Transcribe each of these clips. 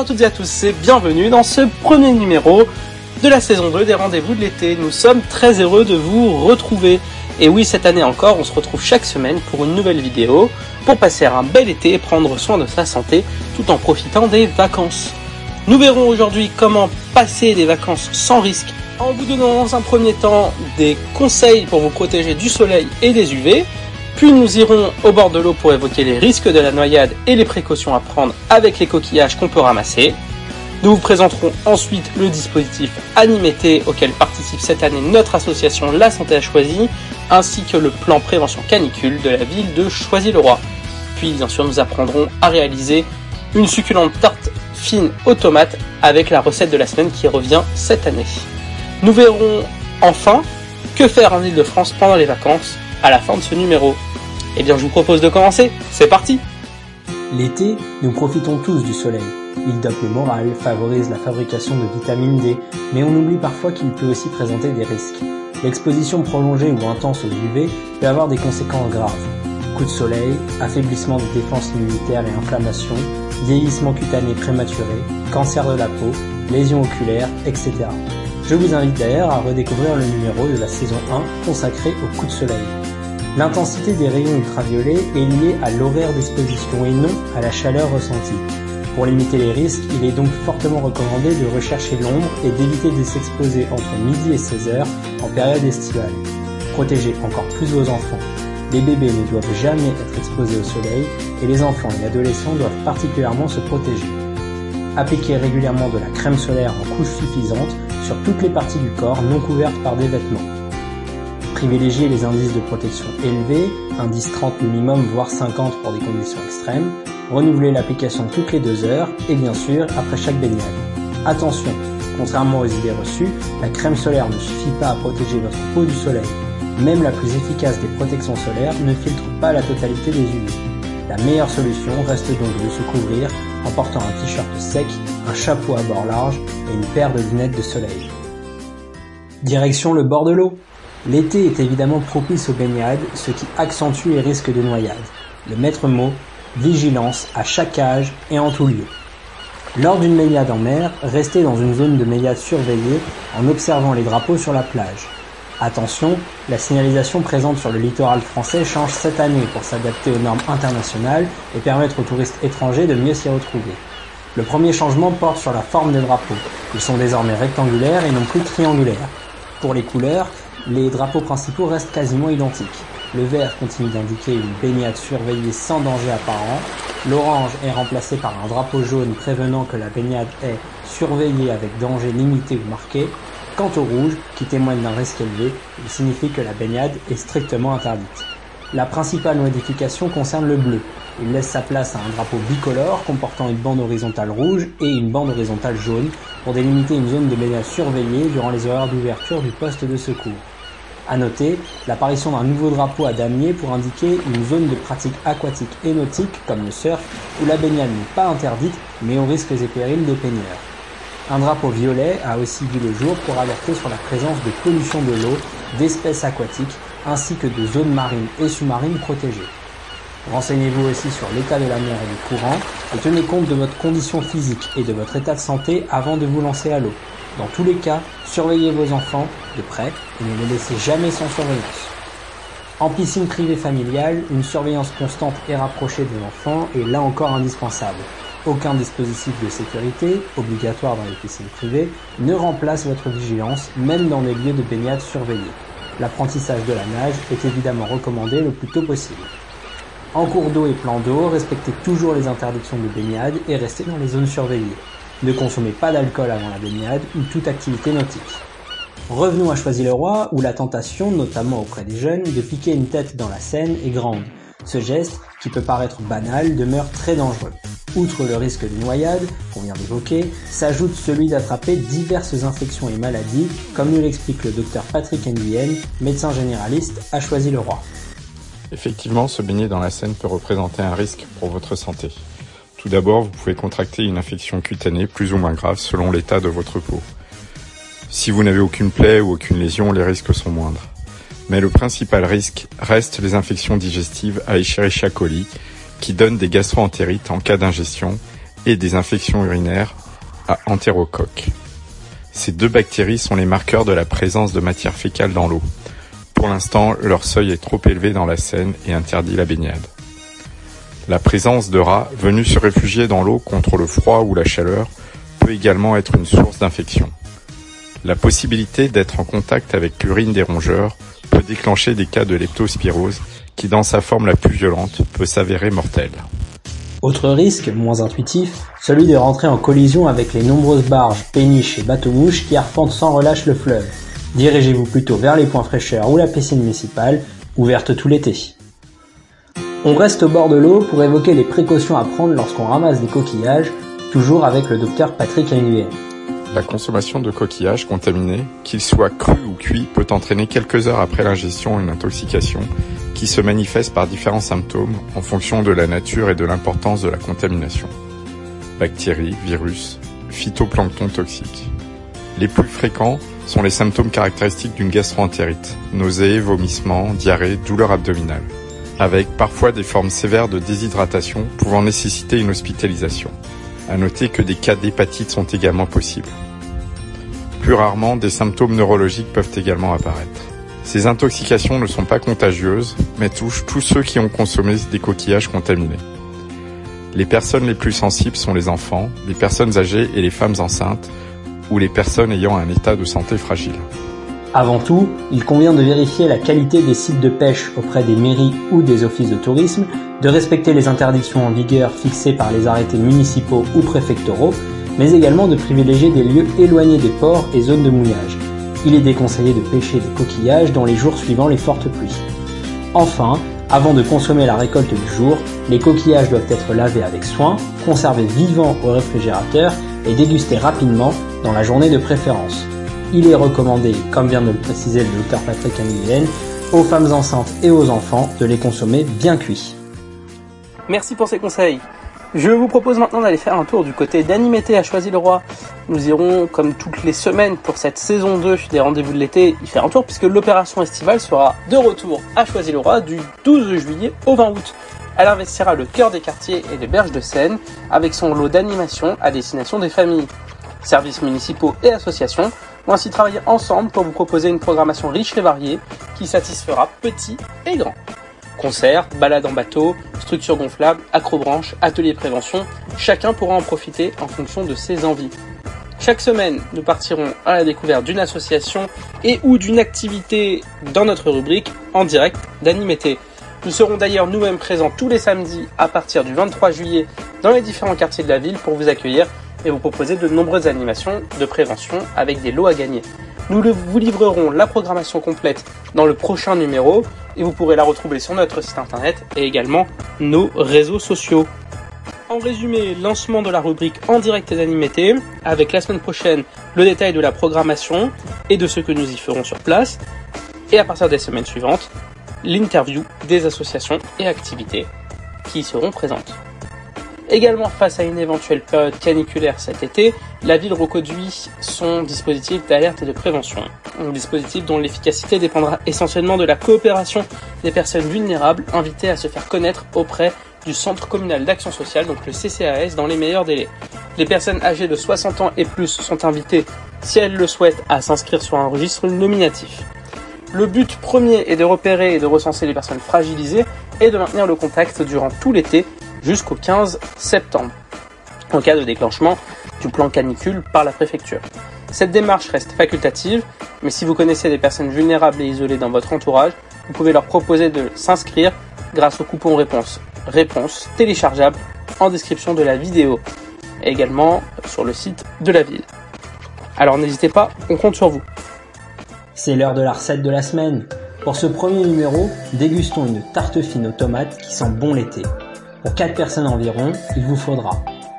Bonjour à toutes et à tous et bienvenue dans ce premier numéro de la saison 2 des rendez-vous de l'été. Nous sommes très heureux de vous retrouver. Et oui, cette année encore, on se retrouve chaque semaine pour une nouvelle vidéo pour passer un bel été et prendre soin de sa santé tout en profitant des vacances. Nous verrons aujourd'hui comment passer des vacances sans risque en vous donnant dans un premier temps des conseils pour vous protéger du soleil et des UV, puis nous irons au bord de l'eau pour évoquer les risques de la noyade et les précautions à prendre avec les coquillages qu'on peut ramasser. Nous vous présenterons ensuite le dispositif Animété auquel participe cette année notre association La Santé a choisi, ainsi que le plan prévention canicule de la ville de Choisy-le-Roi. Puis bien sûr nous apprendrons à réaliser une succulente tarte fine aux tomates avec la recette de la semaine qui revient cette année. Nous verrons enfin que faire en Ile-de-France pendant les vacances à la fin de ce numéro. Eh bien, je vous propose de commencer. C'est parti L'été, nous profitons tous du soleil. Il dope le moral, favorise la fabrication de vitamine D, mais on oublie parfois qu'il peut aussi présenter des risques. L'exposition prolongée ou intense aux UV peut avoir des conséquences graves. Coups de soleil, affaiblissement des défenses immunitaires et inflammation, vieillissement cutané prématuré, cancer de la peau, lésions oculaires, etc. Je vous invite d'ailleurs à redécouvrir le numéro de la saison 1 consacré aux coups de soleil. L'intensité des rayons ultraviolets est liée à l'horaire d'exposition et non à la chaleur ressentie. Pour limiter les risques, il est donc fortement recommandé de rechercher l'ombre et d'éviter de s'exposer entre midi et 16 heures en période estivale. Protégez encore plus vos enfants. Les bébés ne doivent jamais être exposés au soleil et les enfants et adolescents doivent particulièrement se protéger. Appliquez régulièrement de la crème solaire en couche suffisante sur toutes les parties du corps non couvertes par des vêtements. Privilégiez les indices de protection élevés, indice 30 minimum voire 50 pour des conditions extrêmes. Renouvelez l'application toutes les deux heures et bien sûr après chaque baignade. Attention, contrairement aux idées reçues, la crème solaire ne suffit pas à protéger votre peau du soleil. Même la plus efficace des protections solaires ne filtre pas la totalité des UV. La meilleure solution reste donc de se couvrir en portant un t-shirt sec, un chapeau à bord large et une paire de lunettes de soleil. Direction le bord de l'eau. L'été est évidemment propice aux baignades, ce qui accentue les risques de noyade. Le maître mot, vigilance à chaque âge et en tout lieu. Lors d'une baignade en mer, restez dans une zone de baignade surveillée en observant les drapeaux sur la plage. Attention, la signalisation présente sur le littoral français change cette année pour s'adapter aux normes internationales et permettre aux touristes étrangers de mieux s'y retrouver. Le premier changement porte sur la forme des drapeaux. Ils sont désormais rectangulaires et non plus triangulaires. Pour les couleurs, les drapeaux principaux restent quasiment identiques. Le vert continue d'indiquer une baignade surveillée sans danger apparent. L'orange est remplacé par un drapeau jaune prévenant que la baignade est surveillée avec danger limité ou marqué. Quant au rouge, qui témoigne d'un risque élevé, il signifie que la baignade est strictement interdite. La principale modification concerne le bleu. Il laisse sa place à un drapeau bicolore comportant une bande horizontale rouge et une bande horizontale jaune pour délimiter une zone de baignade surveillée durant les horaires d'ouverture du poste de secours. À noter l'apparition d'un nouveau drapeau à damier pour indiquer une zone de pratique aquatique et nautique comme le surf où la baignade n'est pas interdite mais aux risques et périls des peigneurs. Un drapeau violet a aussi vu le jour pour alerter sur la présence de pollution de l'eau, d'espèces aquatiques ainsi que de zones marines et sous-marines protégées. Renseignez-vous aussi sur l'état de la mer et du courant et tenez compte de votre condition physique et de votre état de santé avant de vous lancer à l'eau. Dans tous les cas, surveillez vos enfants de près et ne les laissez jamais sans surveillance. En piscine privée familiale, une surveillance constante et rapprochée des enfants est là encore indispensable. Aucun dispositif de sécurité, obligatoire dans les piscines privées, ne remplace votre vigilance, même dans les lieux de baignade surveillés. L'apprentissage de la nage est évidemment recommandé le plus tôt possible. En cours d'eau et plan d'eau, respectez toujours les interdictions de baignade et restez dans les zones surveillées. Ne consommez pas d'alcool avant la baignade ou toute activité nautique. Revenons à Choisy-le-Roi où la tentation, notamment auprès des jeunes, de piquer une tête dans la Seine est grande. Ce geste, qui peut paraître banal, demeure très dangereux. Outre le risque de noyade, qu'on vient d'évoquer, s'ajoute celui d'attraper diverses infections et maladies, comme nous l'explique le docteur Patrick Nguyen, médecin généraliste à Choisy-le-Roi. Effectivement, se baigner dans la Seine peut représenter un risque pour votre santé. Tout d'abord, vous pouvez contracter une infection cutanée plus ou moins grave selon l'état de votre peau. Si vous n'avez aucune plaie ou aucune lésion, les risques sont moindres. Mais le principal risque reste les infections digestives à Escherichia coli, qui donnent des gastroentérites en cas d'ingestion et des infections urinaires à entérocoque. Ces deux bactéries sont les marqueurs de la présence de matière fécale dans l'eau. Pour l'instant, leur seuil est trop élevé dans la Seine et interdit la baignade. La présence de rats venus se réfugier dans l'eau contre le froid ou la chaleur peut également être une source d'infection. La possibilité d'être en contact avec l'urine des rongeurs peut déclencher des cas de leptospirose qui dans sa forme la plus violente peut s'avérer mortelle. Autre risque, moins intuitif, celui de rentrer en collision avec les nombreuses barges, péniches et bateaux-mouches qui arpentent sans relâche le fleuve. Dirigez-vous plutôt vers les points fraîcheurs ou la piscine municipale, ouverte tout l'été. On reste au bord de l'eau pour évoquer les précautions à prendre lorsqu'on ramasse des coquillages, toujours avec le docteur Patrick Nguyen. La consommation de coquillages contaminés, qu'ils soient crus ou cuits, peut entraîner quelques heures après l'ingestion une intoxication qui se manifeste par différents symptômes en fonction de la nature et de l'importance de la contamination. Bactéries, virus, phytoplancton toxiques. Les plus fréquents sont les symptômes caractéristiques d'une gastroentérite, nausées, vomissements, diarrhée, douleur abdominale, avec parfois des formes sévères de déshydratation pouvant nécessiter une hospitalisation. À noter que des cas d'hépatite sont également possibles. Plus rarement, des symptômes neurologiques peuvent également apparaître. Ces intoxications ne sont pas contagieuses, mais touchent tous ceux qui ont consommé des coquillages contaminés. Les personnes les plus sensibles sont les enfants, les personnes âgées et les femmes enceintes, ou les personnes ayant un état de santé fragile. Avant tout, il convient de vérifier la qualité des sites de pêche auprès des mairies ou des offices de tourisme de respecter les interdictions en vigueur fixées par les arrêtés municipaux ou préfectoraux, mais également de privilégier des lieux éloignés des ports et zones de mouillage. Il est déconseillé de pêcher des coquillages dans les jours suivant les fortes pluies. Enfin, avant de consommer la récolte du jour, les coquillages doivent être lavés avec soin, conservés vivants au réfrigérateur et dégustés rapidement dans la journée de préférence. Il est recommandé, comme vient de le préciser le docteur Patrick Nguyen, aux femmes enceintes et aux enfants de les consommer bien cuits. Merci pour ces conseils. Je vous propose maintenant d'aller faire un tour du côté d'Animété à Choisy-le-Roi. Nous irons, comme toutes les semaines pour cette saison 2 des rendez-vous de l'été, y faire un tour puisque l'opération estivale sera de retour à Choisy-le-Roi du 12 juillet au 20 août. Elle investira le cœur des quartiers et des berges de Seine avec son lot d'animation à destination des familles. Services municipaux et associations vont ainsi travailler ensemble pour vous proposer une programmation riche et variée qui satisfera petits et grands. Concerts, balades en bateau, structures gonflables, acrobranches, ateliers prévention, chacun pourra en profiter en fonction de ses envies. Chaque semaine, nous partirons à la découverte d'une association et ou d'une activité dans notre rubrique en direct d'Animété. Nous serons d'ailleurs nous-mêmes présents tous les samedis à partir du 23 juillet dans les différents quartiers de la ville pour vous accueillir et vous proposer de nombreuses animations de prévention avec des lots à gagner. Nous vous livrerons la programmation complète dans le prochain numéro et vous pourrez la retrouver sur notre site internet et également nos réseaux sociaux. En résumé, lancement de la rubrique en direct d'Animété, avec la semaine prochaine le détail de la programmation et de ce que nous y ferons sur place, et à partir des semaines suivantes, l'interview des associations et activités qui y seront présentes. Également face à une éventuelle période caniculaire cet été, la ville reconduit son dispositif d'alerte et de prévention. Un dispositif dont l'efficacité dépendra essentiellement de la coopération des personnes vulnérables invitées à se faire connaître auprès du Centre communal d'action sociale, donc le CCAS, dans les meilleurs délais. Les personnes âgées de 60 ans et plus sont invitées, si elles le souhaitent, à s'inscrire sur un registre nominatif. Le but premier est de repérer et de recenser les personnes fragilisées et de maintenir le contact durant tout l'été jusqu'au 15 septembre, en cas de déclenchement du plan canicule par la préfecture. Cette démarche reste facultative, mais si vous connaissez des personnes vulnérables et isolées dans votre entourage, vous pouvez leur proposer de s'inscrire grâce au coupon réponse réponse téléchargeable en description de la vidéo et également sur le site de la ville. Alors n'hésitez pas, on compte sur vous. C'est l'heure de la recette de la semaine. Pour ce premier numéro, dégustons une tarte fine aux tomates qui sent bon l'été. Pour 4 personnes environ, il vous faudra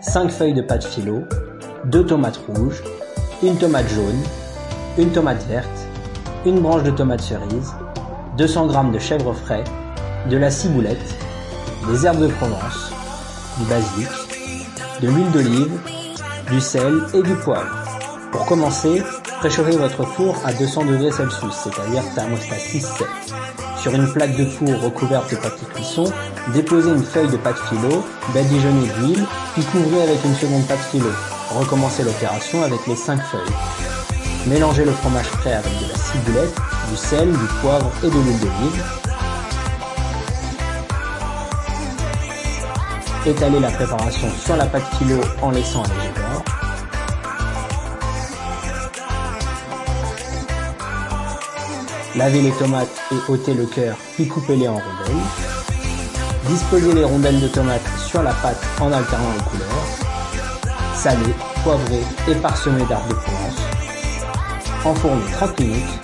5 feuilles de pâte philo, 2 tomates rouges, une tomate jaune, une tomate verte, une branche de tomate cerise, 200 g de chèvre frais, de la ciboulette, des herbes de Provence, du basilic, de l'huile d'olive, du sel et du poivre. Pour commencer, préchauffez votre four à 200 degrés Celsius, c'est-à-dire thermostat 6-7. Sur une plaque de four recouverte de papier cuisson, déposez une feuille de pâte philo, badigeonnez d'huile, puis couvrez avec une seconde pâte philo. Recommencez l'opération avec les 5 feuilles. Mélangez le fromage frais avec de la ciboulette, du sel, du poivre et de l'huile d'olive. Étalez la préparation sur la pâte philo en laissant un léger Lavez les tomates et ôtez le cœur, puis coupez-les en rondelles. Disposez les rondelles de tomates sur la pâte en alternant les couleurs. Salez, poivrez et parsemez d'arbres de Provence. Enfournez 30 minutes.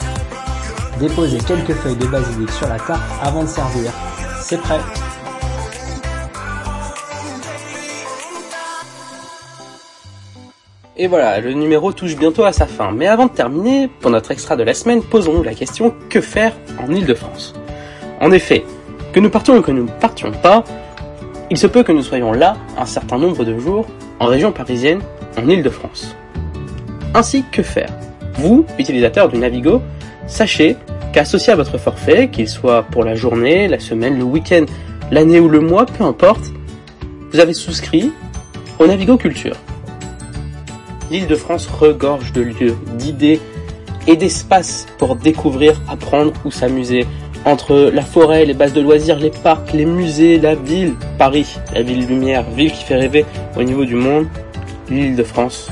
Déposez quelques feuilles de basilic sur la tarte avant de servir. C'est prêt Et voilà, le numéro touche bientôt à sa fin. Mais avant de terminer, pour notre extra de la semaine, posons-nous la question que faire en Ile-de-France? En effet, que nous partions ou que nous ne partions pas, il se peut que nous soyons là un certain nombre de jours en région parisienne, en Ile-de-France. Ainsi, que faire? Vous, utilisateur du Navigo, sachez qu'associé à votre forfait, qu'il soit pour la journée, la semaine, le week-end, l'année ou le mois, peu importe, vous avez souscrit au Navigo Culture. L'Île-de-France regorge de lieux, d'idées et d'espaces pour découvrir, apprendre ou s'amuser. Entre la forêt, les bases de loisirs, les parcs, les musées, la ville, Paris, la ville lumière, ville qui fait rêver au niveau du monde, l'Île-de-France,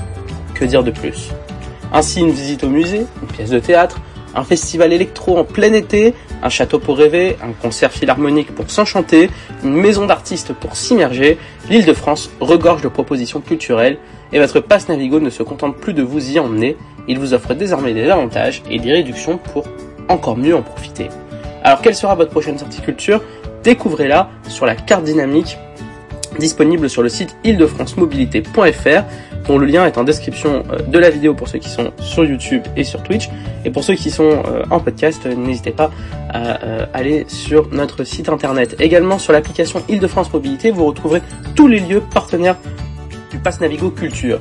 que dire de plus? Ainsi une visite au musée, une pièce de théâtre, un festival électro en plein été, un château pour rêver, un concert philharmonique pour s'enchanter, une maison d'artistes pour s'immerger, l'Île-de-France regorge de propositions culturelles et votre passe Navigo ne se contente plus de vous y emmener, il vous offre désormais des avantages et des réductions pour encore mieux en profiter. Alors quelle sera votre prochaine sortie culture Découvrez-la sur la carte dynamique disponible sur le site ile-de-france-mobilité.fr dont le lien est en description euh, de la vidéo pour ceux qui sont sur YouTube et sur Twitch. Et pour ceux qui sont euh, en podcast, n'hésitez pas à euh, aller sur notre site internet. Également sur l'application Ile-de-France Mobilité, vous retrouverez tous les lieux partenaires du Pass Navigo Culture.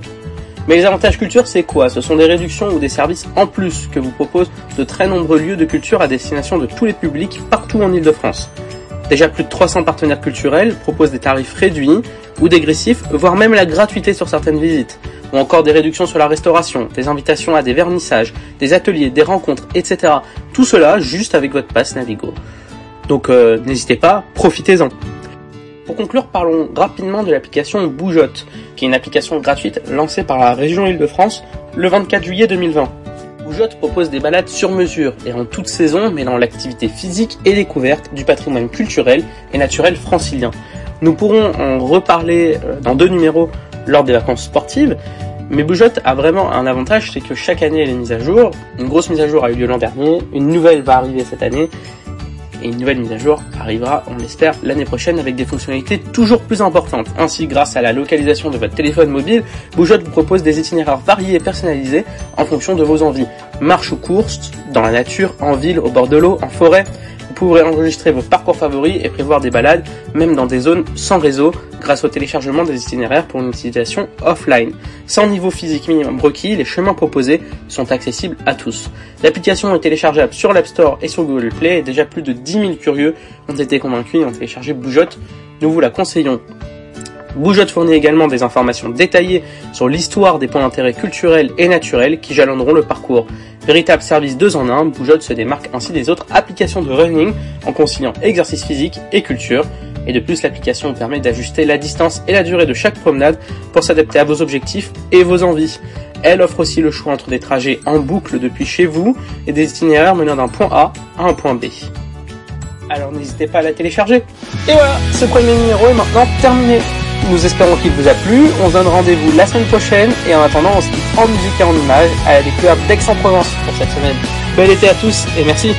Mais les avantages culture, c'est quoi? Ce sont des réductions ou des services en plus que vous proposent de très nombreux lieux de culture à destination de tous les publics partout en Ile-de-France. Déjà plus de 300 partenaires culturels proposent des tarifs réduits ou dégressifs, voire même la gratuité sur certaines visites, ou encore des réductions sur la restauration, des invitations à des vernissages, des ateliers, des rencontres, etc. Tout cela juste avec votre passe Navigo. Donc euh, n'hésitez pas, profitez-en. Pour conclure, parlons rapidement de l'application Boujotte, qui est une application gratuite lancée par la région Île-de-France le 24 juillet 2020. Boujotte propose des balades sur mesure et en toute saison mêlant l'activité physique et découverte du patrimoine culturel et naturel francilien. Nous pourrons en reparler euh, dans deux numéros lors des vacances sportives, mais Boujotte a vraiment un avantage, c'est que chaque année elle est mise à jour. Une grosse mise à jour a eu lieu l'an dernier, une nouvelle va arriver cette année, et une nouvelle mise à jour arrivera, on l'espère, l'année prochaine avec des fonctionnalités toujours plus importantes. Ainsi, grâce à la localisation de votre téléphone mobile, Boujotte vous propose des itinéraires variés et personnalisés en fonction de vos envies. Marche ou course, dans la nature, en ville, au bord de l'eau, en forêt, pourrez enregistrer vos parcours favoris et prévoir des balades, même dans des zones sans réseau, grâce au téléchargement des itinéraires pour une utilisation offline. Sans niveau physique minimum requis, les chemins proposés sont accessibles à tous. L'application est téléchargeable sur l'App Store et sur Google Play déjà plus de 10 000 curieux ont été convaincus et ont téléchargé Boujotte. Nous vous la conseillons. Boujotte fournit également des informations détaillées sur l'histoire des points d'intérêt culturels et naturels qui jalonneront le parcours. Véritable service 2 en 1, Boujotte se démarque ainsi des autres applications de running en conciliant exercice physique et culture. Et de plus, l'application permet d'ajuster la distance et la durée de chaque promenade pour s'adapter à vos objectifs et vos envies. Elle offre aussi le choix entre des trajets en boucle depuis chez vous et des itinéraires menant d'un point A à un point B. Alors n'hésitez pas à la télécharger. Et voilà, ce premier numéro est maintenant terminé. Nous espérons qu'il vous a plu. On se donne rendez-vous la semaine prochaine. Et en attendant, on se quitte en musique et en images à la découverte d'Aix-en-Provence pour cette semaine. Bel été à tous et merci.